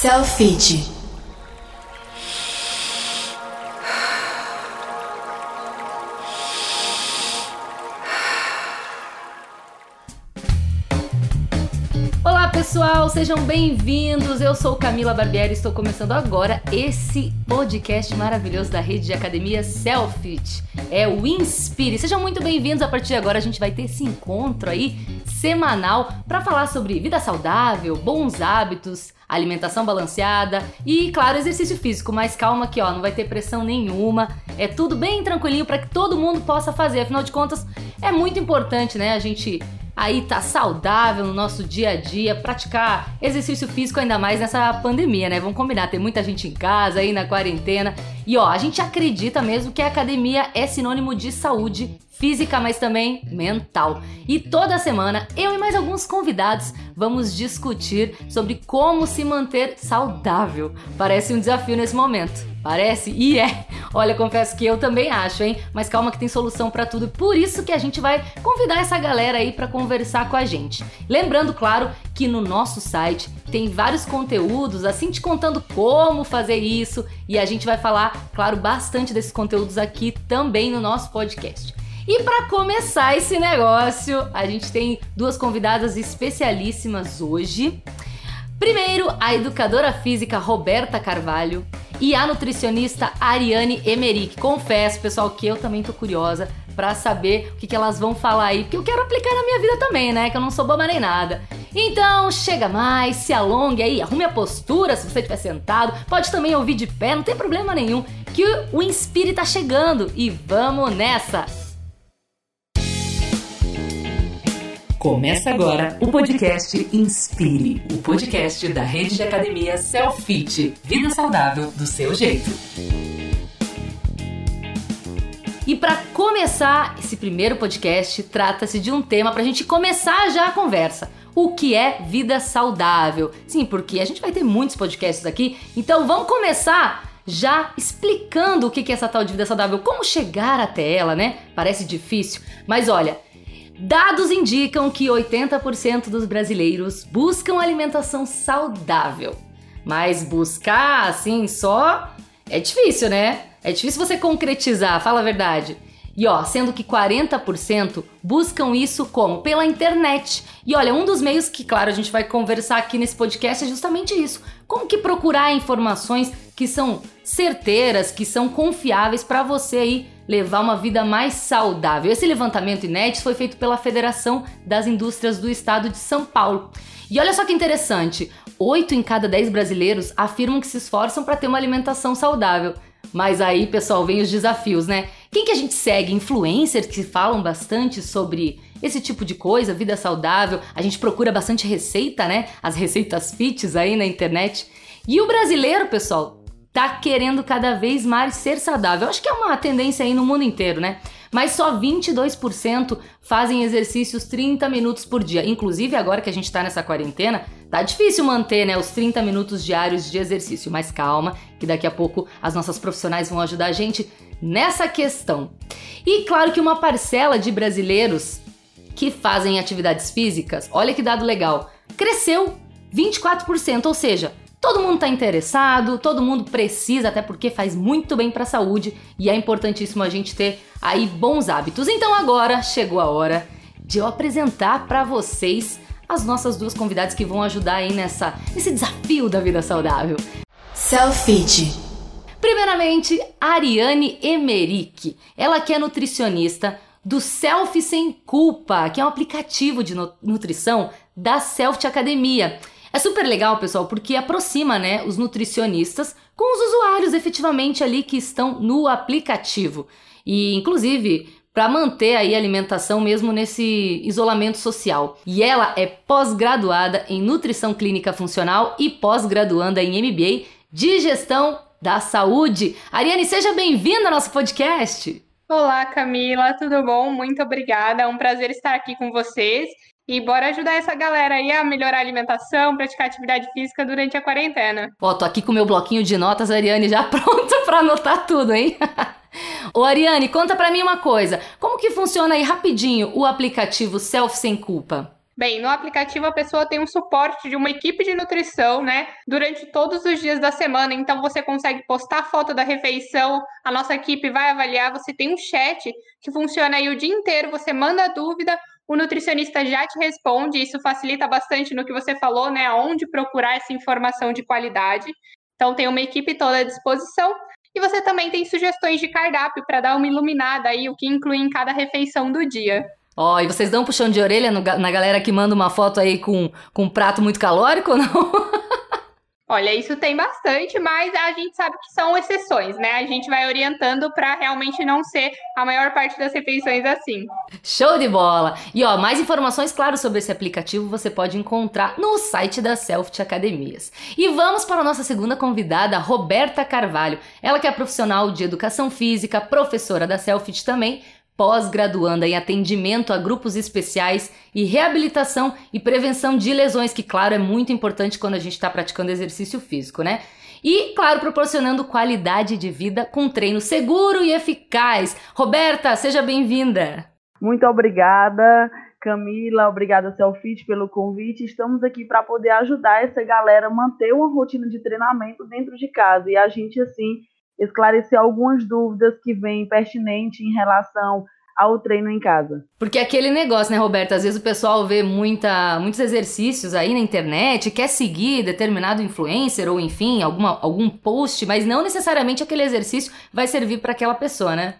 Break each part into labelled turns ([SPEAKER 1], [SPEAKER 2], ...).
[SPEAKER 1] Selfie.
[SPEAKER 2] Olá pessoal, sejam bem-vindos. Eu sou Camila Barbieri estou começando agora esse podcast maravilhoso da rede de academia Selfit. É o Inspire. Sejam muito bem-vindos. A partir de agora a gente vai ter esse encontro aí semanal para falar sobre vida saudável, bons hábitos, alimentação balanceada e, claro, exercício físico. Mas calma que ó, não vai ter pressão nenhuma. É tudo bem tranquilinho para que todo mundo possa fazer. Afinal de contas, é muito importante, né, a gente aí tá saudável no nosso dia a dia, praticar exercício físico ainda mais nessa pandemia, né? Vamos combinar, tem muita gente em casa aí na quarentena. E ó, a gente acredita mesmo que a academia é sinônimo de saúde física, mas também mental. E toda semana eu e mais alguns convidados vamos discutir sobre como se manter saudável. Parece um desafio nesse momento. Parece? E é. Olha, confesso que eu também acho, hein? Mas calma que tem solução para tudo. Por isso que a gente vai convidar essa galera aí para conversar com a gente. Lembrando, claro, que no nosso site tem vários conteúdos assim te contando como fazer isso e a gente vai falar, claro, bastante desses conteúdos aqui também no nosso podcast. E para começar esse negócio, a gente tem duas convidadas especialíssimas hoje. Primeiro, a educadora física Roberta Carvalho e a nutricionista Ariane Emerick. Confesso, pessoal, que eu também tô curiosa para saber o que, que elas vão falar aí, porque eu quero aplicar na minha vida também, né? Que eu não sou boba nem nada. Então, chega mais, se alongue aí, arrume a postura se você estiver sentado. Pode também ouvir de pé, não tem problema nenhum, que o Inspire tá chegando e vamos nessa! Começa agora o podcast Inspire, o podcast da rede de academia Selfit, vida saudável do seu jeito. E para começar esse primeiro podcast, trata-se de um tema para a gente começar já a conversa. O que é vida saudável? Sim, porque a gente vai ter muitos podcasts aqui, então vamos começar já explicando o que é essa tal de vida saudável, como chegar até ela, né? Parece difícil, mas olha, Dados indicam que 80% dos brasileiros buscam alimentação saudável. Mas buscar assim só é difícil, né? É difícil você concretizar, fala a verdade. E ó, sendo que 40% buscam isso como? Pela internet. E olha, um dos meios que, claro, a gente vai conversar aqui nesse podcast é justamente isso. Como que procurar informações que são certeiras, que são confiáveis para você aí levar uma vida mais saudável. Esse levantamento inédito foi feito pela Federação das Indústrias do Estado de São Paulo. E olha só que interessante: 8 em cada 10 brasileiros afirmam que se esforçam para ter uma alimentação saudável. Mas aí, pessoal, vem os desafios, né? Quem que a gente segue? Influencers que falam bastante sobre esse tipo de coisa, vida saudável. A gente procura bastante receita, né? As receitas fits aí na internet. E o brasileiro, pessoal, tá querendo cada vez mais ser saudável. Acho que é uma tendência aí no mundo inteiro, né? Mas só 22% fazem exercícios 30 minutos por dia. Inclusive, agora que a gente tá nessa quarentena, tá difícil manter né, os 30 minutos diários de exercício. Mas calma, que daqui a pouco as nossas profissionais vão ajudar a gente nessa questão. E claro que uma parcela de brasileiros que fazem atividades físicas, olha que dado legal, cresceu 24%, ou seja, Todo mundo está interessado, todo mundo precisa, até porque faz muito bem para a saúde e é importantíssimo a gente ter aí bons hábitos. Então agora chegou a hora de eu apresentar para vocês as nossas duas convidadas que vão ajudar aí nessa nesse desafio da vida saudável.
[SPEAKER 1] Selfie.
[SPEAKER 2] Primeiramente, Ariane Emerick. Ela que é nutricionista do Selfie Sem Culpa, que é um aplicativo de nutrição da Selfie Academia. É super legal, pessoal, porque aproxima, né, os nutricionistas com os usuários efetivamente ali que estão no aplicativo. E inclusive para manter aí a alimentação mesmo nesse isolamento social. E ela é pós-graduada em nutrição clínica funcional e pós-graduanda em MBA de gestão da saúde. Ariane, seja bem-vinda ao nosso podcast.
[SPEAKER 3] Olá, Camila, tudo bom? Muito obrigada. É um prazer estar aqui com vocês. E bora ajudar essa galera aí a melhorar a alimentação, praticar atividade física durante a quarentena.
[SPEAKER 2] Ó, tô aqui com meu bloquinho de notas, Ariane, já pronta para anotar tudo, hein? Ô Ariane, conta para mim uma coisa. Como que funciona aí rapidinho o aplicativo Self Sem Culpa?
[SPEAKER 3] Bem, no aplicativo a pessoa tem um suporte de uma equipe de nutrição, né, durante todos os dias da semana. Então você consegue postar foto da refeição, a nossa equipe vai avaliar. Você tem um chat que funciona aí o dia inteiro. Você manda dúvida, o nutricionista já te responde. Isso facilita bastante no que você falou, né, onde procurar essa informação de qualidade. Então tem uma equipe toda à disposição. E você também tem sugestões de cardápio para dar uma iluminada aí, o que inclui em cada refeição do dia.
[SPEAKER 2] Ó, oh, e vocês dão um puxão de orelha no, na galera que manda uma foto aí com, com um prato muito calórico ou não?
[SPEAKER 3] Olha, isso tem bastante, mas a gente sabe que são exceções, né? A gente vai orientando para realmente não ser a maior parte das refeições assim.
[SPEAKER 2] Show de bola! E ó, mais informações, claro, sobre esse aplicativo você pode encontrar no site da Selfit Academias. E vamos para a nossa segunda convidada, Roberta Carvalho. Ela que é profissional de educação física, professora da Selfit também, pós-graduanda em atendimento a grupos especiais e reabilitação e prevenção de lesões, que, claro, é muito importante quando a gente está praticando exercício físico, né? E, claro, proporcionando qualidade de vida com treino seguro e eficaz. Roberta, seja bem-vinda!
[SPEAKER 4] Muito obrigada, Camila, obrigada, Selfit, pelo convite. Estamos aqui para poder ajudar essa galera a manter uma rotina de treinamento dentro de casa e a gente, assim, esclarecer algumas dúvidas que vêm pertinentes em relação ao treino em casa.
[SPEAKER 2] Porque aquele negócio, né, Roberto? Às vezes o pessoal vê muita, muitos exercícios aí na internet, quer seguir determinado influencer ou enfim, alguma, algum post, mas não necessariamente aquele exercício vai servir para aquela pessoa, né?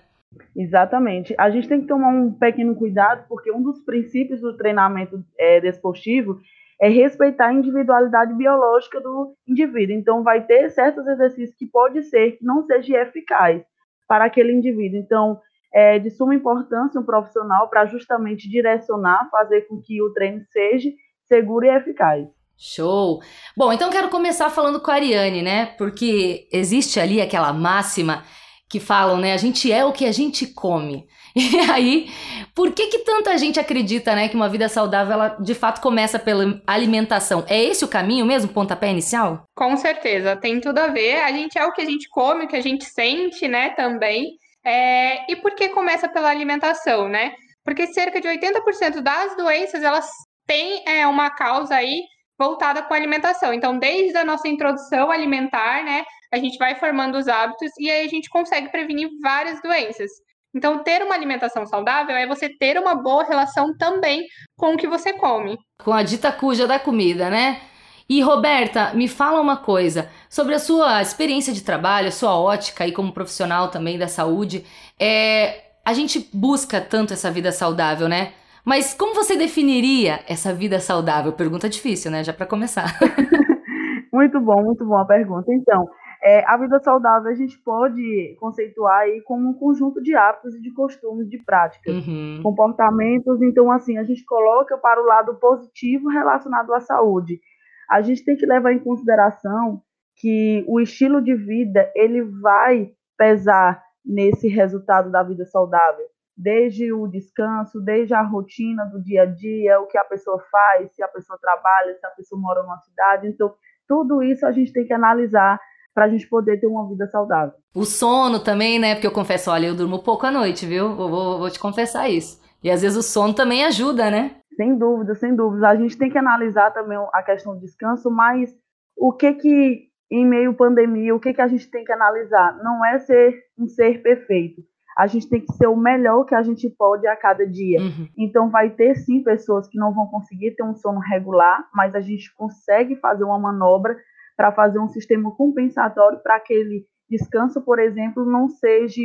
[SPEAKER 4] Exatamente. A gente tem que tomar um pequeno cuidado, porque um dos princípios do treinamento é, desportivo é respeitar a individualidade biológica do indivíduo. Então, vai ter certos exercícios que pode ser que não seja eficaz para aquele indivíduo. Então, é de suma importância um profissional para justamente direcionar, fazer com que o treino seja seguro e eficaz.
[SPEAKER 2] Show! Bom, então quero começar falando com a Ariane, né? Porque existe ali aquela máxima que falam, né? A gente é o que a gente come. E aí, por que que tanta gente acredita, né, que uma vida saudável ela de fato começa pela alimentação? É esse o caminho mesmo, pontapé inicial?
[SPEAKER 3] Com certeza, tem tudo a ver. A gente é o que a gente come, o que a gente sente, né, também. É... E por que começa pela alimentação, né? Porque cerca de 80% das doenças elas têm é, uma causa aí voltada com a alimentação. Então, desde a nossa introdução alimentar, né, a gente vai formando os hábitos e aí a gente consegue prevenir várias doenças. Então, ter uma alimentação saudável é você ter uma boa relação também com o que você come.
[SPEAKER 2] Com a dita cuja da comida, né? E Roberta, me fala uma coisa sobre a sua experiência de trabalho, a sua ótica aí como profissional também da saúde. É, a gente busca tanto essa vida saudável, né? Mas como você definiria essa vida saudável? Pergunta difícil, né? Já para começar.
[SPEAKER 4] muito bom, muito bom a pergunta. Então, é, a vida saudável a gente pode conceituar aí como um conjunto de hábitos e de costumes, de práticas, uhum. comportamentos. Então, assim, a gente coloca para o lado positivo relacionado à saúde. A gente tem que levar em consideração que o estilo de vida ele vai pesar nesse resultado da vida saudável, desde o descanso, desde a rotina do dia a dia, o que a pessoa faz, se a pessoa trabalha, se a pessoa mora numa cidade. Então, tudo isso a gente tem que analisar para a gente poder ter uma vida saudável.
[SPEAKER 2] O sono também, né? Porque eu confesso, olha, eu durmo pouco à noite, viu? Vou, vou, vou te confessar isso. E às vezes o sono também ajuda, né?
[SPEAKER 4] Sem dúvida, sem dúvida. A gente tem que analisar também a questão do descanso, mas o que que em meio à pandemia, o que que a gente tem que analisar? Não é ser um ser perfeito. A gente tem que ser o melhor que a gente pode a cada dia. Uhum. Então vai ter sim pessoas que não vão conseguir ter um sono regular, mas a gente consegue fazer uma manobra para fazer um sistema compensatório para aquele descanso, por exemplo, não seja,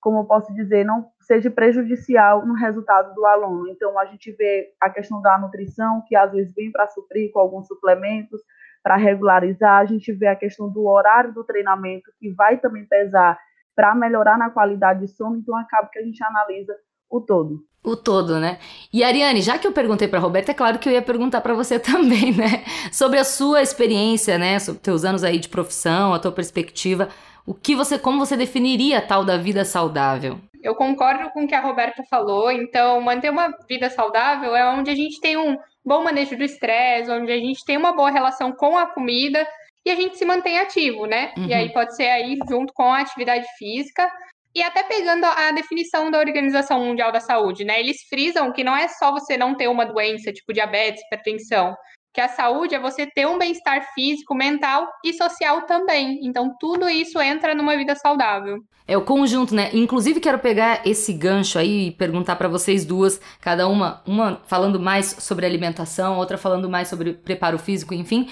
[SPEAKER 4] como eu posso dizer, não seja prejudicial no resultado do aluno. Então, a gente vê a questão da nutrição, que às vezes vem para suprir com alguns suplementos, para regularizar, a gente vê a questão do horário do treinamento, que vai também pesar para melhorar na qualidade de sono, então acaba que a gente analisa o todo.
[SPEAKER 2] O todo, né? E Ariane, já que eu perguntei para Roberta, é claro que eu ia perguntar para você também, né? Sobre a sua experiência, né? Sobre teus anos aí de profissão, a tua perspectiva, o que você, como você definiria a tal da vida saudável?
[SPEAKER 3] Eu concordo com o que a Roberta falou. Então, manter uma vida saudável é onde a gente tem um bom manejo do estresse, onde a gente tem uma boa relação com a comida e a gente se mantém ativo, né? Uhum. E aí pode ser aí junto com a atividade física E até pegando a definição da Organização Mundial da Saúde, né? Eles frisam que não é só você não ter uma doença, tipo diabetes, hipertensão, que a saúde é você ter um bem-estar físico, mental e social também. Então, tudo isso entra numa vida saudável.
[SPEAKER 2] É o conjunto, né? Inclusive, quero pegar esse gancho aí e perguntar para vocês duas, cada uma, uma falando mais sobre alimentação, outra falando mais sobre preparo físico, enfim.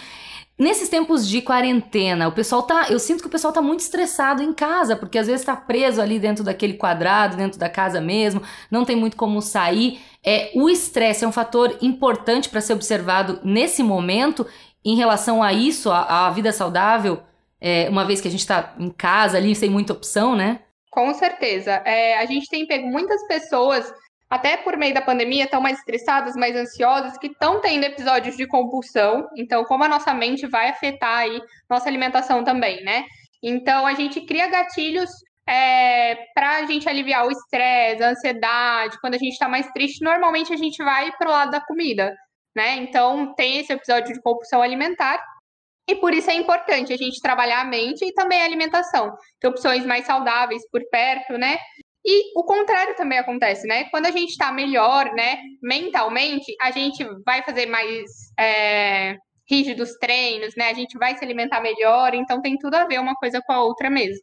[SPEAKER 2] Nesses tempos de quarentena, o pessoal tá. Eu sinto que o pessoal tá muito estressado em casa, porque às vezes tá preso ali dentro daquele quadrado, dentro da casa mesmo, não tem muito como sair. É, o estresse é um fator importante para ser observado nesse momento em relação a isso, a, a vida saudável, é, uma vez que a gente tá em casa ali sem muita opção, né?
[SPEAKER 3] Com certeza. É, a gente tem pego muitas pessoas até por meio da pandemia, estão mais estressadas, mais ansiosas, que estão tendo episódios de compulsão. Então, como a nossa mente vai afetar aí nossa alimentação também, né? Então, a gente cria gatilhos é, para a gente aliviar o estresse, a ansiedade. Quando a gente está mais triste, normalmente a gente vai para o lado da comida, né? Então, tem esse episódio de compulsão alimentar. E por isso é importante a gente trabalhar a mente e também a alimentação. Ter opções mais saudáveis por perto, né? E o contrário também acontece, né? Quando a gente está melhor, né, mentalmente, a gente vai fazer mais é, rígidos treinos, né? A gente vai se alimentar melhor, então tem tudo a ver uma coisa com a outra mesmo.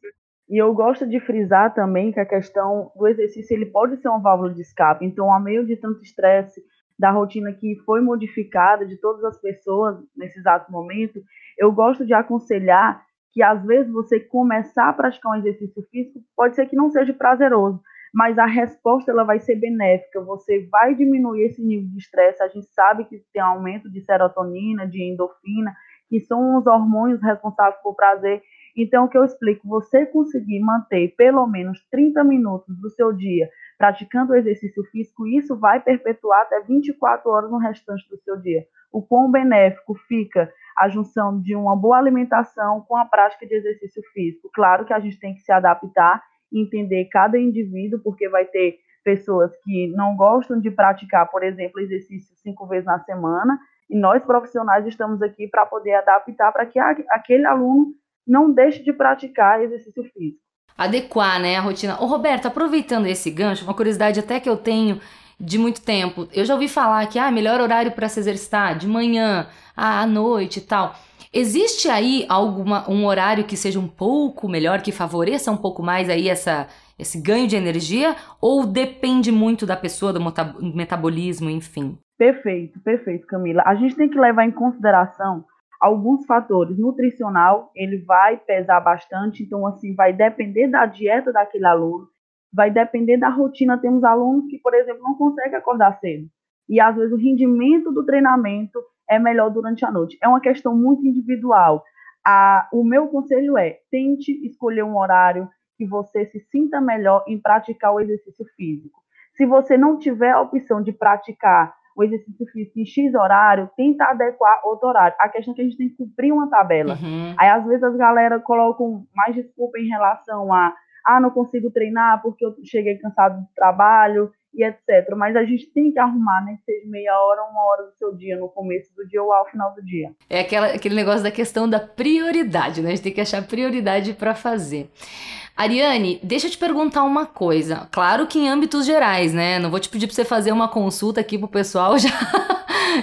[SPEAKER 4] E eu gosto de frisar também que a questão do exercício ele pode ser uma válvula de escape. Então, a meio de tanto estresse da rotina que foi modificada de todas as pessoas nesse exato momento, eu gosto de aconselhar que às vezes você começar a praticar um exercício físico pode ser que não seja prazeroso, mas a resposta ela vai ser benéfica, você vai diminuir esse nível de estresse, a gente sabe que tem aumento de serotonina, de endorfina, que são os hormônios responsáveis por prazer. Então, o que eu explico, você conseguir manter pelo menos 30 minutos do seu dia praticando o exercício físico, isso vai perpetuar até 24 horas no restante do seu dia. O quão benéfico fica a junção de uma boa alimentação com a prática de exercício físico. Claro que a gente tem que se adaptar e entender cada indivíduo, porque vai ter pessoas que não gostam de praticar, por exemplo, exercício cinco vezes na semana, e nós profissionais estamos aqui para poder adaptar para que aquele aluno não deixe de praticar exercício físico.
[SPEAKER 2] Adequar, né, a rotina. Ô, Roberto, aproveitando esse gancho, uma curiosidade até que eu tenho de muito tempo. Eu já ouvi falar que ah, melhor horário para se exercitar de manhã, ah, à noite e tal. Existe aí alguma um horário que seja um pouco melhor, que favoreça um pouco mais aí essa esse ganho de energia ou depende muito da pessoa, do metabolismo, enfim?
[SPEAKER 4] Perfeito, perfeito, Camila. A gente tem que levar em consideração alguns fatores. Nutricional, ele vai pesar bastante, então assim vai depender da dieta daquele aluno vai depender da rotina. Temos alunos que, por exemplo, não conseguem acordar cedo. E às vezes o rendimento do treinamento é melhor durante a noite. É uma questão muito individual. A, o meu conselho é: tente escolher um horário que você se sinta melhor em praticar o exercício físico. Se você não tiver a opção de praticar o exercício físico em X horário, tenta adequar outro horário. A questão é que a gente tem que cumprir uma tabela. Uhum. Aí, às vezes, as galera colocam mais desculpa em relação a ah, não consigo treinar porque eu cheguei cansado do trabalho e etc. Mas a gente tem que arrumar, né? Que seja meia hora, uma hora do seu dia, no começo do dia ou ao final do dia.
[SPEAKER 2] É aquela, aquele negócio da questão da prioridade, né? A gente tem que achar prioridade para fazer. Ariane, deixa eu te perguntar uma coisa. Claro que em âmbitos gerais, né? Não vou te pedir para você fazer uma consulta aqui pro pessoal já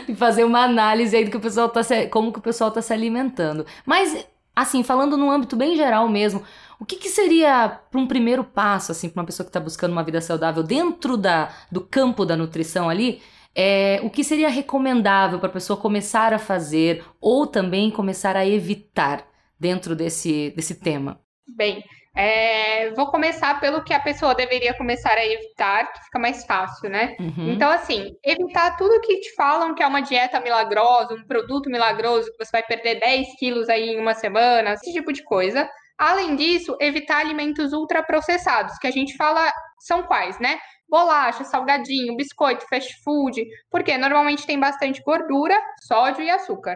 [SPEAKER 2] e fazer uma análise aí do que o pessoal tá se, como que o pessoal tá se alimentando. Mas assim, falando num âmbito bem geral mesmo, o que, que seria para um primeiro passo, assim, para uma pessoa que está buscando uma vida saudável dentro da, do campo da nutrição ali? É, o que seria recomendável para a pessoa começar a fazer ou também começar a evitar dentro desse, desse tema?
[SPEAKER 3] Bem, é, vou começar pelo que a pessoa deveria começar a evitar, que fica mais fácil, né? Uhum. Então, assim, evitar tudo que te falam que é uma dieta milagrosa, um produto milagroso, que você vai perder 10 quilos aí em uma semana, esse tipo de coisa. Além disso, evitar alimentos ultraprocessados, que a gente fala são quais, né? Bolacha, salgadinho, biscoito, fast food, porque normalmente tem bastante gordura, sódio e açúcar.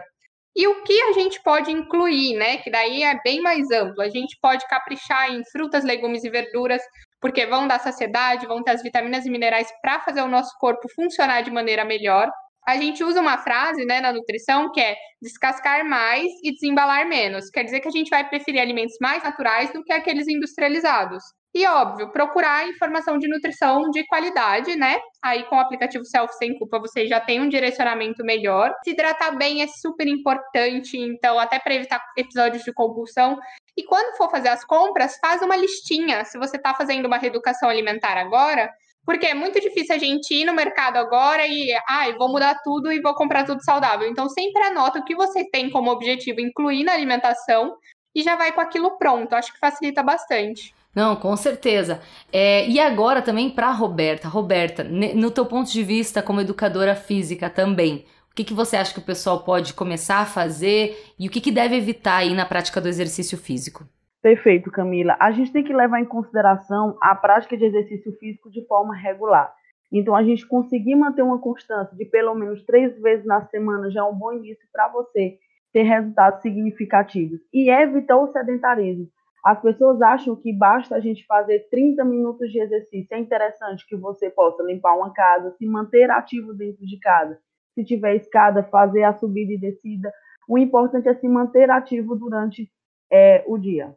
[SPEAKER 3] E o que a gente pode incluir, né? Que daí é bem mais amplo. A gente pode caprichar em frutas, legumes e verduras, porque vão dar saciedade, vão ter as vitaminas e minerais para fazer o nosso corpo funcionar de maneira melhor a gente usa uma frase né, na nutrição que é descascar mais e desembalar menos. Quer dizer que a gente vai preferir alimentos mais naturais do que aqueles industrializados. E óbvio, procurar informação de nutrição de qualidade, né? Aí com o aplicativo Self Sem Culpa você já tem um direcionamento melhor. Se hidratar bem é super importante, então até para evitar episódios de compulsão. E quando for fazer as compras, faz uma listinha. Se você está fazendo uma reeducação alimentar agora, porque é muito difícil a gente ir no mercado agora e, ah, vou mudar tudo e vou comprar tudo saudável. Então, sempre anota o que você tem como objetivo incluir na alimentação e já vai com aquilo pronto. Acho que facilita bastante.
[SPEAKER 2] Não, com certeza. É, e agora também para Roberta. Roberta, no teu ponto de vista como educadora física também, o que, que você acha que o pessoal pode começar a fazer e o que, que deve evitar aí na prática do exercício físico?
[SPEAKER 4] Perfeito, Camila. A gente tem que levar em consideração a prática de exercício físico de forma regular. Então, a gente conseguir manter uma constância de pelo menos três vezes na semana já é um bom início para você ter resultados significativos. E evitar o sedentarismo. As pessoas acham que basta a gente fazer 30 minutos de exercício. É interessante que você possa limpar uma casa, se manter ativo dentro de casa. Se tiver escada, fazer a subida e descida. O importante é se manter ativo durante é, o dia.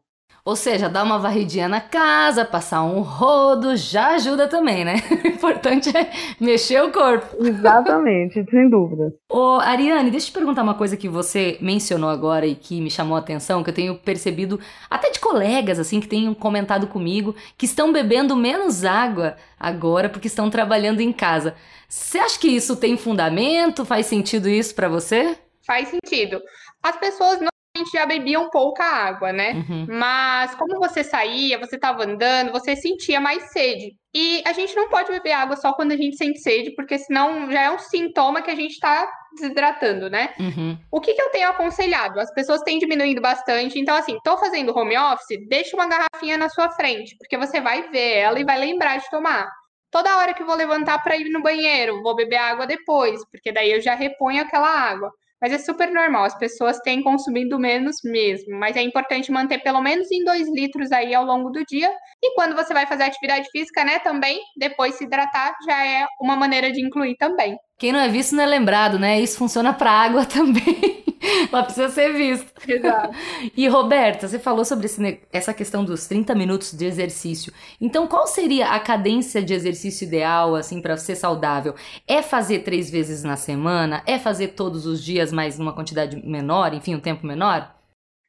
[SPEAKER 2] Ou seja, dar uma varridinha na casa, passar um rodo, já ajuda também, né? O importante é mexer o corpo.
[SPEAKER 4] Exatamente, sem dúvida.
[SPEAKER 2] Ô, Ariane, deixa eu te perguntar uma coisa que você mencionou agora e que me chamou a atenção, que eu tenho percebido até de colegas, assim, que tenham comentado comigo, que estão bebendo menos água agora porque estão trabalhando em casa. Você acha que isso tem fundamento? Faz sentido isso para você?
[SPEAKER 3] Faz sentido. As pessoas não gente já bebia um pouca água, né? Uhum. Mas como você saía, você estava andando, você sentia mais sede. E a gente não pode beber água só quando a gente sente sede, porque senão já é um sintoma que a gente está desidratando, né? Uhum. O que, que eu tenho aconselhado? As pessoas têm diminuído bastante. Então, assim, tô fazendo home office, deixa uma garrafinha na sua frente, porque você vai ver ela e vai lembrar de tomar. Toda hora que eu vou levantar para ir no banheiro, vou beber água depois, porque daí eu já reponho aquela água. Mas é super normal, as pessoas têm consumido menos mesmo. Mas é importante manter pelo menos em 2 litros aí ao longo do dia. E quando você vai fazer atividade física, né, também, depois se hidratar já é uma maneira de incluir também.
[SPEAKER 2] Quem não é visto não é lembrado, né? Isso funciona para água também. Ela precisa ser vista.
[SPEAKER 3] Exato.
[SPEAKER 2] e Roberta, você falou sobre esse, essa questão dos 30 minutos de exercício. Então, qual seria a cadência de exercício ideal, assim, para ser saudável? É fazer três vezes na semana? É fazer todos os dias, mas numa quantidade menor, enfim, um tempo menor?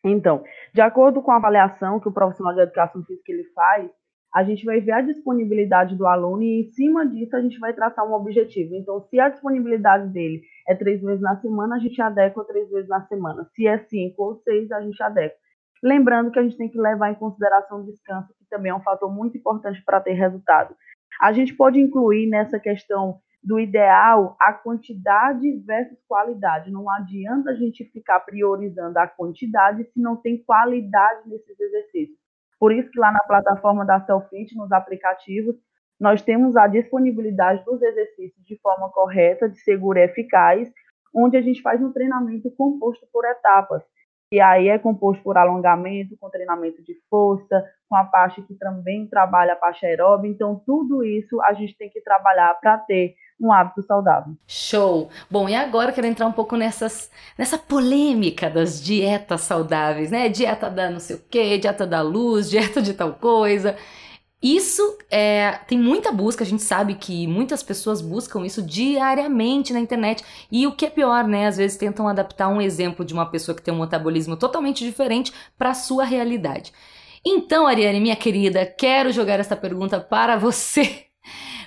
[SPEAKER 4] Então, de acordo com a avaliação que o profissional de educação física ele faz, a gente vai ver a disponibilidade do aluno e, em cima disso, a gente vai traçar um objetivo. Então, se a disponibilidade dele é três vezes na semana, a gente adequa três vezes na semana. Se é cinco ou seis, a gente adequa. Lembrando que a gente tem que levar em consideração o descanso, que também é um fator muito importante para ter resultado. A gente pode incluir nessa questão do ideal a quantidade versus qualidade. Não adianta a gente ficar priorizando a quantidade se não tem qualidade nesses exercícios. Por isso que lá na plataforma da Selfit, nos aplicativos, nós temos a disponibilidade dos exercícios de forma correta, de segura e eficaz, onde a gente faz um treinamento composto por etapas. E aí é composto por alongamento, com treinamento de força, com a parte que também trabalha a parte aeróbica. Então, tudo isso a gente tem que trabalhar para ter um hábito saudável.
[SPEAKER 2] Show! Bom, e agora eu quero entrar um pouco nessas, nessa polêmica das dietas saudáveis, né? Dieta da não sei o quê, dieta da luz, dieta de tal coisa. Isso é, tem muita busca, a gente sabe que muitas pessoas buscam isso diariamente na internet. E o que é pior, né? Às vezes tentam adaptar um exemplo de uma pessoa que tem um metabolismo totalmente diferente para a sua realidade. Então, Ariane, minha querida, quero jogar essa pergunta para você.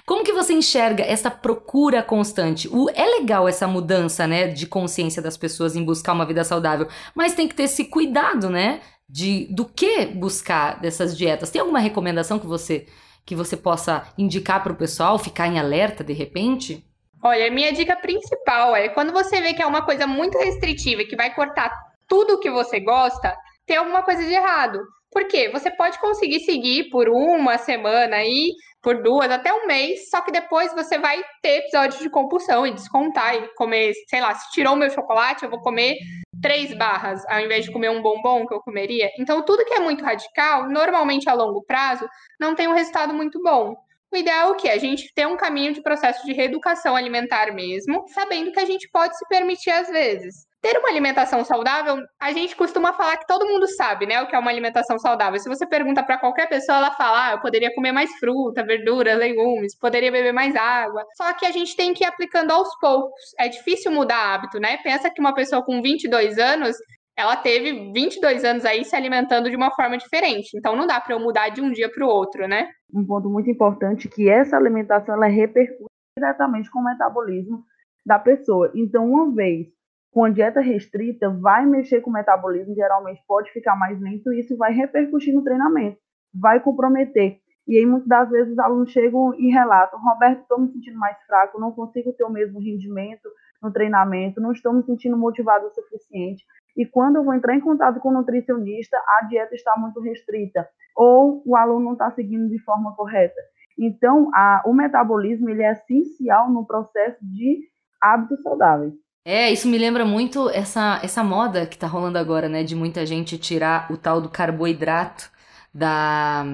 [SPEAKER 2] Como que você enxerga essa procura constante? O, é legal essa mudança, né, de consciência das pessoas em buscar uma vida saudável, mas tem que ter esse cuidado, né, de do que buscar dessas dietas. Tem alguma recomendação que você que você possa indicar para o pessoal ficar em alerta de repente?
[SPEAKER 3] Olha, minha dica principal é quando você vê que é uma coisa muito restritiva que vai cortar tudo o que você gosta, tem alguma coisa de errado. Por quê? Você pode conseguir seguir por uma semana aí, por duas, até um mês, só que depois você vai ter episódios de compulsão e descontar e comer, sei lá, se tirou o meu chocolate, eu vou comer três barras ao invés de comer um bombom que eu comeria. Então, tudo que é muito radical, normalmente a longo prazo, não tem um resultado muito bom. O ideal é o que? A gente ter um caminho de processo de reeducação alimentar mesmo, sabendo que a gente pode se permitir às vezes. Ter uma alimentação saudável, a gente costuma falar que todo mundo sabe, né, o que é uma alimentação saudável. Se você pergunta para qualquer pessoa, ela fala: ah, eu poderia comer mais fruta, verdura, legumes, poderia beber mais água. Só que a gente tem que ir aplicando aos poucos. É difícil mudar hábito, né? Pensa que uma pessoa com 22 anos, ela teve 22 anos aí se alimentando de uma forma diferente. Então não dá para eu mudar de um dia para o outro, né?
[SPEAKER 4] Um ponto muito importante que essa alimentação ela repercute diretamente com o metabolismo da pessoa. Então, uma vez com a dieta restrita, vai mexer com o metabolismo, geralmente pode ficar mais lento e isso vai repercutir no treinamento, vai comprometer. E aí, muitas das vezes, os alunos chegam e relatam: Roberto, estou me sentindo mais fraco, não consigo ter o mesmo rendimento no treinamento, não estou me sentindo motivado o suficiente. E quando eu vou entrar em contato com o nutricionista, a dieta está muito restrita, ou o aluno não está seguindo de forma correta. Então, a, o metabolismo ele é essencial no processo de hábitos saudáveis.
[SPEAKER 2] É, isso me lembra muito essa, essa moda que tá rolando agora, né? De muita gente tirar o tal do carboidrato da,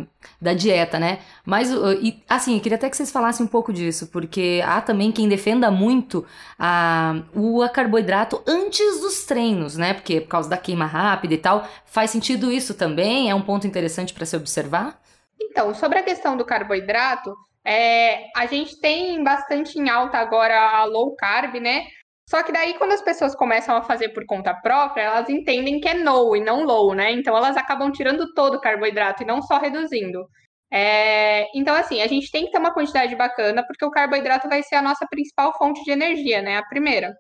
[SPEAKER 2] da dieta, né? Mas, e, assim, eu queria até que vocês falassem um pouco disso, porque há também quem defenda muito a, o carboidrato antes dos treinos, né? Porque por causa da queima rápida e tal. Faz sentido isso também? É um ponto interessante para se observar?
[SPEAKER 3] Então, sobre a questão do carboidrato, é, a gente tem bastante em alta agora a low carb, né? Só que daí, quando as pessoas começam a fazer por conta própria, elas entendem que é no e não low, né? Então elas acabam tirando todo o carboidrato e não só reduzindo. É... Então, assim, a gente tem que ter uma quantidade bacana, porque o carboidrato vai ser a nossa principal fonte de energia, né? A primeira.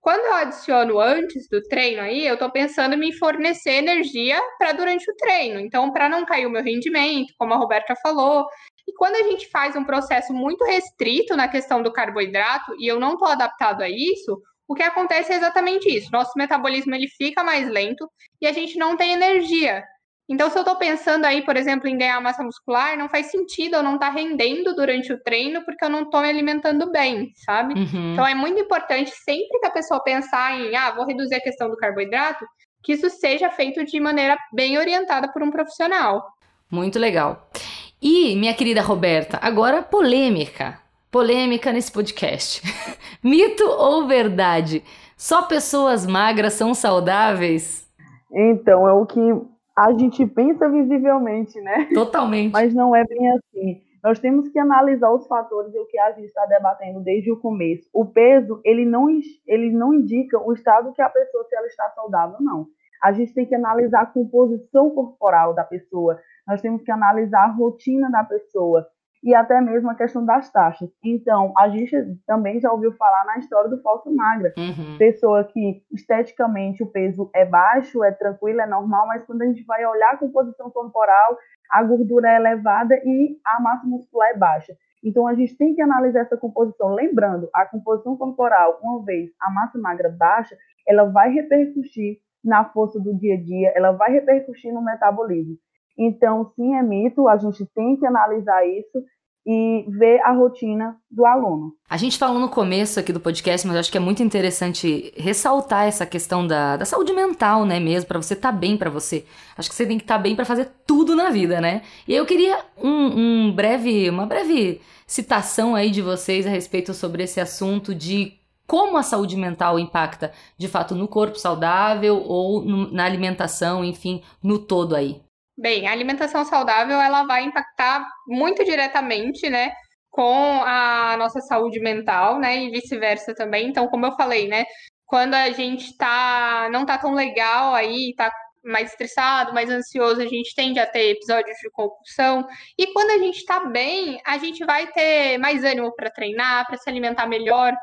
[SPEAKER 3] Quando eu adiciono antes do treino aí, eu estou pensando em me fornecer energia para durante o treino. Então, para não cair o meu rendimento, como a Roberta falou. E quando a gente faz um processo muito restrito na questão do carboidrato e eu não estou adaptado a isso, o que acontece é exatamente isso. Nosso metabolismo ele fica mais lento e a gente não tem energia. Então, se eu estou pensando aí, por exemplo, em ganhar massa muscular, não faz sentido eu não estar tá rendendo durante o treino porque eu não estou me alimentando bem, sabe? Uhum. Então, é muito importante sempre que a pessoa pensar em, ah, vou reduzir a questão do carboidrato, que isso seja feito de maneira bem orientada por um profissional.
[SPEAKER 2] Muito legal. E, minha querida Roberta, agora polêmica. Polêmica nesse podcast. Mito ou verdade? Só pessoas magras são saudáveis?
[SPEAKER 4] Então, é o que a gente pensa visivelmente, né?
[SPEAKER 2] Totalmente.
[SPEAKER 4] Mas não é bem assim. Nós temos que analisar os fatores e o que a gente está debatendo desde o começo. O peso, ele não, ele não indica o estado que a pessoa, se ela está saudável ou não. A gente tem que analisar a composição corporal da pessoa, nós temos que analisar a rotina da pessoa, e até mesmo a questão das taxas. Então, a gente também já ouviu falar na história do falso magra. Uhum. Pessoa que esteticamente o peso é baixo, é tranquilo, é normal, mas quando a gente vai olhar a composição corporal, a gordura é elevada e a massa muscular é baixa. Então, a gente tem que analisar essa composição. Lembrando, a composição corporal, uma vez a massa magra baixa, ela vai repercutir na força do dia a dia, ela vai repercutir no metabolismo. Então, sim, é mito, a gente tem que analisar isso e ver a rotina do aluno.
[SPEAKER 2] A gente falou no começo aqui do podcast, mas acho que é muito interessante ressaltar essa questão da, da saúde mental, né, mesmo, para você estar tá bem para você. Acho que você tem que estar tá bem para fazer tudo na vida, né? E eu queria um, um breve, uma breve citação aí de vocês a respeito sobre esse assunto de como a saúde mental impacta de fato no corpo saudável ou no, na alimentação, enfim, no todo aí.
[SPEAKER 3] Bem, a alimentação saudável ela vai impactar muito diretamente, né, com a nossa saúde mental, né, e vice-versa também. Então, como eu falei, né, quando a gente tá não tá tão legal aí, tá mais estressado, mais ansioso, a gente tende a ter episódios de compulsão. E quando a gente está bem, a gente vai ter mais ânimo para treinar, para se alimentar melhor.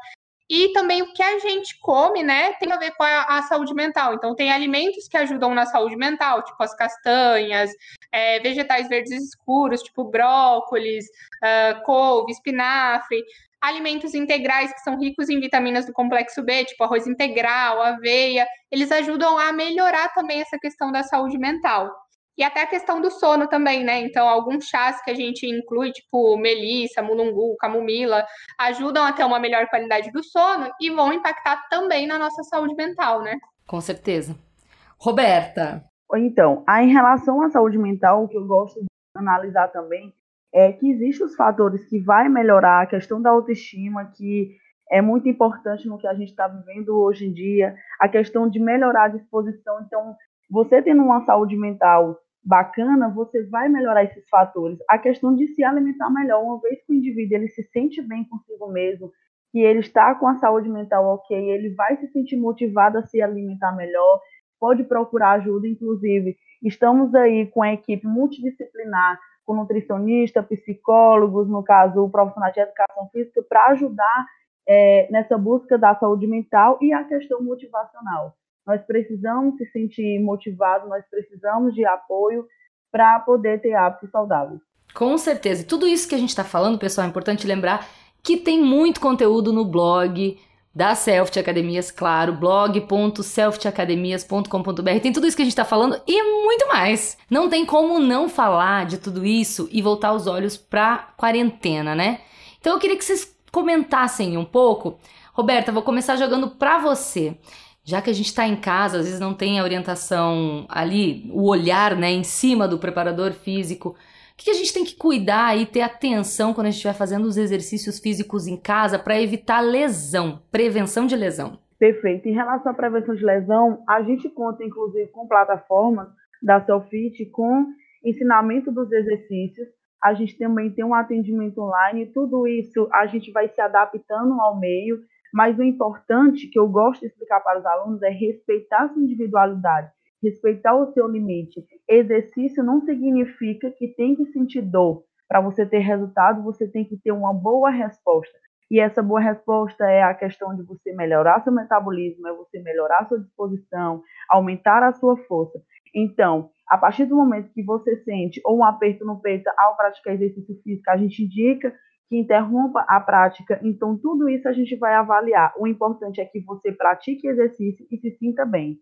[SPEAKER 3] E também o que a gente come, né, tem a ver com a, a, saúde mental. Então, tem alimentos que ajudam na saúde mental, tipo as castanhas, é, vegetais verdes escuros, tipo brócolis, uh, couve, espinafre, alimentos integrais que são ricos em vitaminas do complexo B, tipo arroz integral, aveia, eles ajudam a melhorar também essa questão da saúde mental. E até a questão do sono também, né? Então, alguns chás que a gente inclui, tipo melissa, mulungu, camomila, ajudam a ter uma melhor qualidade do sono e vão impactar também na nossa saúde mental, né?
[SPEAKER 2] Com certeza. Roberta.
[SPEAKER 4] Então, em relação à saúde mental, o que eu gosto de analisar também é que existem os fatores que vai melhorar a questão da autoestima, que é muito importante no que a gente está vivendo hoje em dia, a questão de melhorar a disposição. Então, você tendo uma saúde mental bacana, você vai melhorar esses fatores. A questão de se alimentar melhor, uma vez que o indivíduo ele se sente bem consigo mesmo, que ele está com a saúde mental ok, ele vai se sentir motivado a se alimentar melhor, pode procurar ajuda, inclusive. Estamos aí com a equipe multidisciplinar, com nutricionista, psicólogos, no caso, o profissional de educação física, para ajudar é, nessa busca da saúde mental e a questão motivacional. Nós precisamos se sentir motivados, nós precisamos de apoio para poder ter hábitos saudáveis.
[SPEAKER 2] Com certeza. E tudo isso que a gente está falando, pessoal, é importante lembrar que tem muito conteúdo no blog da Selfie Academias, claro, blog.selfieacademias.com.br. Tem tudo isso que a gente está falando e muito mais. Não tem como não falar de tudo isso e voltar os olhos para quarentena, né? Então eu queria que vocês comentassem um pouco. Roberta, vou começar jogando para você. Já que a gente está em casa, às vezes não tem a orientação ali, o olhar né, em cima do preparador físico. O que a gente tem que cuidar e ter atenção quando a gente estiver fazendo os exercícios físicos em casa para evitar lesão, prevenção de lesão?
[SPEAKER 4] Perfeito. Em relação à prevenção de lesão, a gente conta inclusive com plataformas da Selfit com ensinamento dos exercícios a gente também tem um atendimento online, tudo isso a gente vai se adaptando ao meio, mas o importante que eu gosto de explicar para os alunos é respeitar a sua individualidade, respeitar o seu limite. Exercício não significa que tem que sentir dor. Para você ter resultado, você tem que ter uma boa resposta. E essa boa resposta é a questão de você melhorar seu metabolismo, é você melhorar sua disposição, aumentar a sua força. Então, a partir do momento que você sente ou um aperto no peito ao praticar exercício físico, a gente indica que interrompa a prática. Então, tudo isso a gente vai avaliar. O importante é que você pratique exercício e se sinta bem.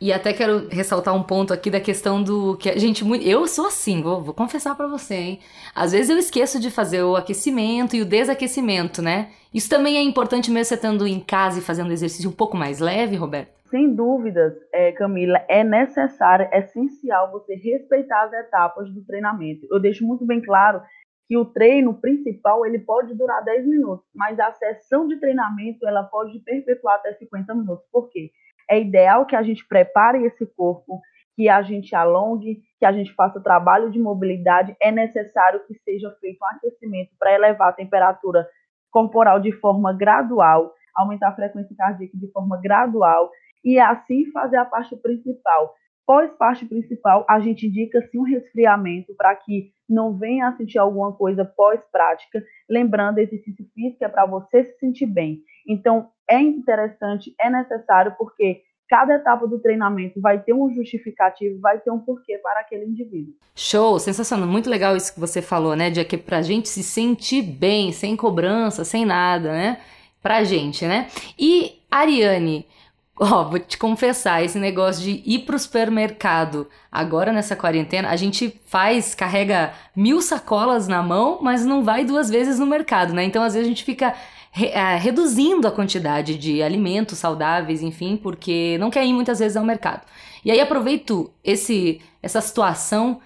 [SPEAKER 2] E até quero ressaltar um ponto aqui da questão do que a gente eu sou assim, vou, vou confessar para você, hein? Às vezes eu esqueço de fazer o aquecimento e o desaquecimento, né? Isso também é importante mesmo você estando em casa e fazendo exercício um pouco mais leve, Roberto.
[SPEAKER 4] Sem dúvidas, é, Camila, é necessário, é essencial você respeitar as etapas do treinamento. Eu deixo muito bem claro que o treino principal ele pode durar 10 minutos, mas a sessão de treinamento ela pode perpetuar até 50 minutos. Por quê? É ideal que a gente prepare esse corpo, que a gente alongue, que a gente faça trabalho de mobilidade. É necessário que seja feito um aquecimento para elevar a temperatura corporal de forma gradual, aumentar a frequência cardíaca de forma gradual e assim fazer a parte principal. Pós parte principal, a gente indica sim um resfriamento para que não venha a sentir alguma coisa pós-prática. Lembrando, exercício físico é para você se sentir bem. Então, é interessante, é necessário, porque cada etapa do treinamento vai ter um justificativo, vai ter um porquê para aquele indivíduo.
[SPEAKER 2] Show, sensacional, muito legal isso que você falou, né? De que pra gente se sentir bem, sem cobrança, sem nada, né? Pra gente, né? E Ariane, Ó, vou te confessar, esse negócio de ir pro supermercado agora nessa quarentena, a gente faz, carrega mil sacolas na mão, mas não vai duas vezes no mercado, né? Então às vezes a gente fica re, é, reduzindo a quantidade de alimentos saudáveis, enfim, porque não quer ir muitas vezes ao mercado. E aí aproveito esse, essa situação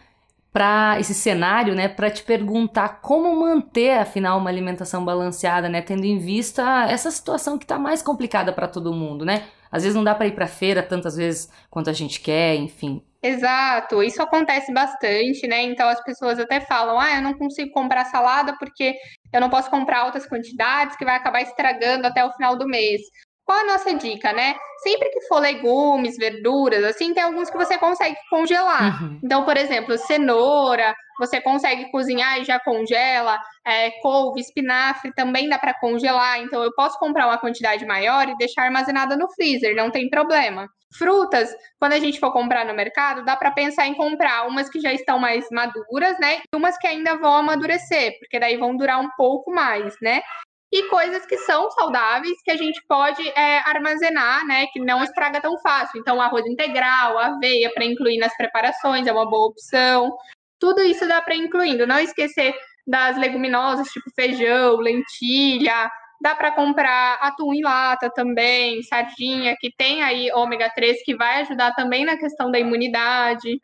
[SPEAKER 2] para esse cenário, né, para te perguntar como manter afinal uma alimentação balanceada, né, tendo em vista essa situação que está mais complicada para todo mundo, né? Às vezes não dá para ir para feira tantas vezes quanto a gente quer, enfim.
[SPEAKER 3] Exato, isso acontece bastante, né? Então as pessoas até falam: ah, eu não consigo comprar salada porque eu não posso comprar altas quantidades que vai acabar estragando até o final do mês. Qual a nossa dica, né? Sempre que for legumes, verduras, assim, tem alguns que você consegue congelar. Uhum. Então, por exemplo, cenoura, você consegue cozinhar e já congela. É, couve, espinafre também dá para congelar. Então, eu posso comprar uma quantidade maior e deixar armazenada no freezer, não tem problema. Frutas, quando a gente for comprar no mercado, dá para pensar em comprar umas que já estão mais maduras, né? E umas que ainda vão amadurecer, porque daí vão durar um pouco mais, né? E coisas que são saudáveis que a gente pode é, armazenar, né? Que não estraga tão fácil. Então, arroz integral, aveia para incluir nas preparações é uma boa opção. Tudo isso dá para incluindo. Não esquecer das leguminosas, tipo feijão, lentilha. Dá para comprar atum em lata também, sardinha, que tem aí ômega 3 que vai ajudar também na questão da imunidade.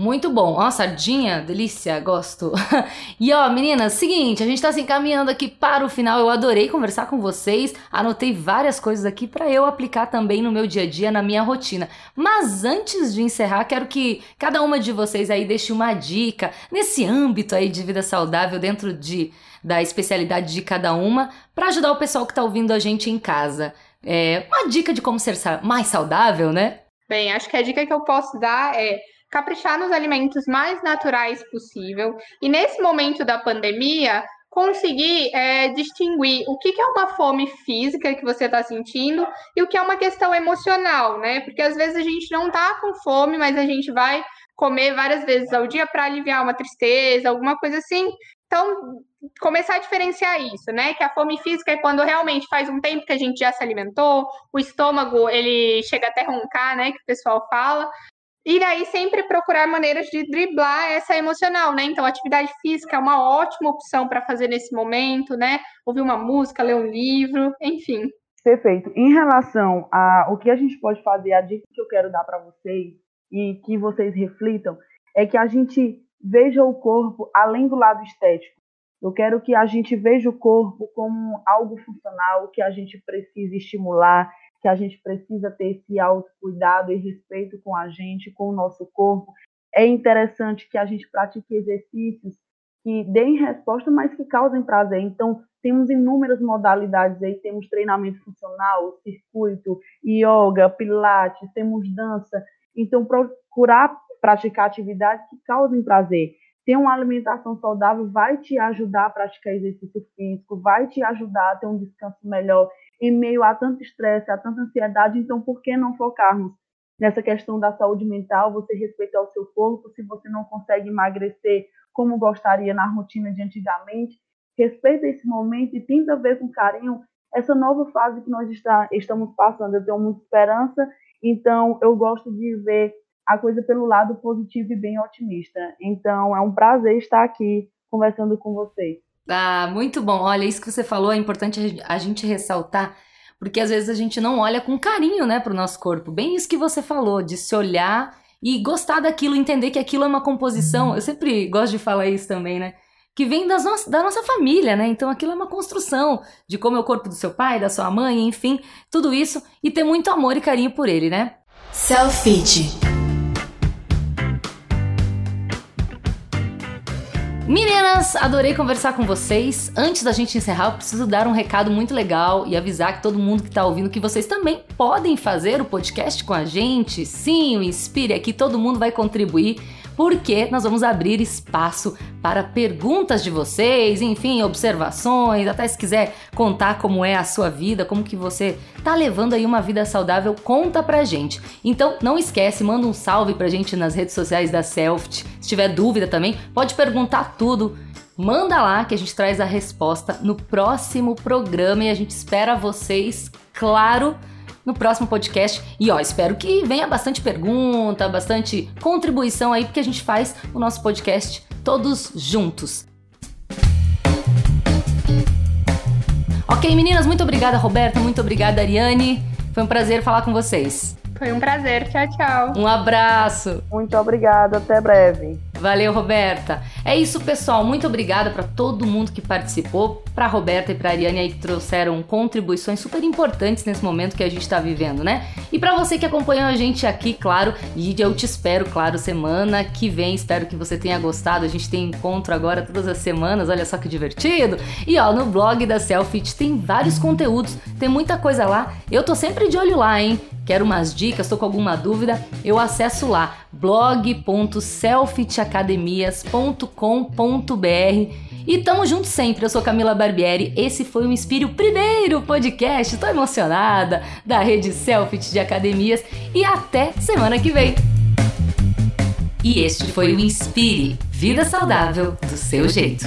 [SPEAKER 2] Muito bom. Ó, sardinha, delícia, gosto. e ó, meninas, seguinte, a gente tá se encaminhando aqui para o final. Eu adorei conversar com vocês. Anotei várias coisas aqui para eu aplicar também no meu dia a dia, na minha rotina. Mas antes de encerrar, quero que cada uma de vocês aí deixe uma dica nesse âmbito aí de vida saudável dentro de da especialidade de cada uma para ajudar o pessoal que tá ouvindo a gente em casa. É, uma dica de como ser mais saudável, né?
[SPEAKER 3] Bem, acho que a dica que eu posso dar é caprichar nos alimentos mais naturais possível. E nesse momento da pandemia, conseguir é, distinguir o que, que, é uma fome física que você está sentindo e o que é uma questão emocional, né? Porque às vezes a gente não está com fome, mas a gente vai comer várias vezes ao dia para aliviar uma tristeza, alguma coisa assim. Então, começar a diferenciar isso, né? Que a fome física é quando realmente faz um tempo que a gente já se alimentou, o estômago ele chega até roncar, né? Que o pessoal fala. E daí sempre procurar maneiras de driblar essa emocional, né? Então, atividade física é uma ótima opção para fazer nesse momento, né? Ouvir uma música, ler um livro, enfim.
[SPEAKER 4] Perfeito. Em relação a o que a gente pode fazer, a dica que eu quero dar para vocês e que vocês reflitam é que a gente veja o corpo além do lado estético. Eu quero que a gente veja o corpo como algo funcional, que a gente precisa estimular, que a gente precisa ter esse autocuidado e respeito com a gente, com o nosso corpo. É interessante que a gente pratique exercícios que deem resposta, mas que causem prazer. Então, temos inúmeras modalidades aí, temos treinamento funcional, circuito, yoga, pilates, temos dança. Então, procurar praticar atividades que causem prazer. Ter uma alimentação saudável vai te ajudar a praticar exercício físico, vai te ajudar a ter um descanso melhor em meio a tanto estresse, a tanta ansiedade, então por que não focarmos nessa questão da saúde mental, você respeitar o seu corpo, se você não consegue emagrecer como gostaria na rotina de antigamente, respeita esse momento e tenta ver com carinho essa nova fase que nós está, estamos passando. Eu tenho muita esperança, então eu gosto de ver a coisa pelo lado positivo e bem otimista. Então é um prazer estar aqui conversando com vocês.
[SPEAKER 2] Ah, muito bom. Olha, isso que você falou é importante a gente ressaltar, porque às vezes a gente não olha com carinho, né, para o nosso corpo. Bem isso que você falou, de se olhar e gostar daquilo, entender que aquilo é uma composição. Eu sempre gosto de falar isso também, né? Que vem das no da nossa família, né? Então aquilo é uma construção de como é o corpo do seu pai, da sua mãe, enfim, tudo isso e ter muito amor e carinho por ele, né?
[SPEAKER 1] Selfie.
[SPEAKER 2] Meninas, adorei conversar com vocês. Antes da gente encerrar, eu preciso dar um recado muito legal e avisar que todo mundo que está ouvindo que vocês também podem fazer o podcast com a gente. Sim, o Inspire aqui, todo mundo vai contribuir porque nós vamos abrir espaço para perguntas de vocês, enfim, observações, até se quiser contar como é a sua vida, como que você tá levando aí uma vida saudável, conta pra gente. Então, não esquece, manda um salve pra gente nas redes sociais da Selfit. Se tiver dúvida também, pode perguntar tudo. Manda lá que a gente traz a resposta no próximo programa e a gente espera vocês, claro, no próximo podcast. E ó, espero que venha bastante pergunta, bastante contribuição aí, porque a gente faz o nosso podcast todos juntos. Ok, meninas, muito obrigada, Roberta, muito obrigada, Ariane. Foi um prazer falar com vocês.
[SPEAKER 3] Foi um prazer. Tchau, tchau.
[SPEAKER 2] Um abraço.
[SPEAKER 4] Muito obrigada. Até breve.
[SPEAKER 2] Valeu, Roberta. É isso, pessoal. Muito obrigada para todo mundo que participou, para Roberta e para Ariane aí que trouxeram contribuições super importantes nesse momento que a gente está vivendo, né? E para você que acompanhou a gente aqui, claro, e eu te espero, claro, semana que vem. Espero que você tenha gostado. A gente tem encontro agora todas as semanas. Olha só que divertido. E ó, no blog da Selfit tem vários conteúdos, tem muita coisa lá. Eu tô sempre de olho lá, hein? Quero umas dicas, tô com alguma dúvida, eu acesso lá blog.selfitacademias.com.br e tamo junto sempre. Eu sou Camila Barbieri. Esse foi o Inspire, o primeiro podcast. Tô emocionada da rede Selfit de academias e até semana que vem. E este foi o Inspire, vida saudável do seu jeito.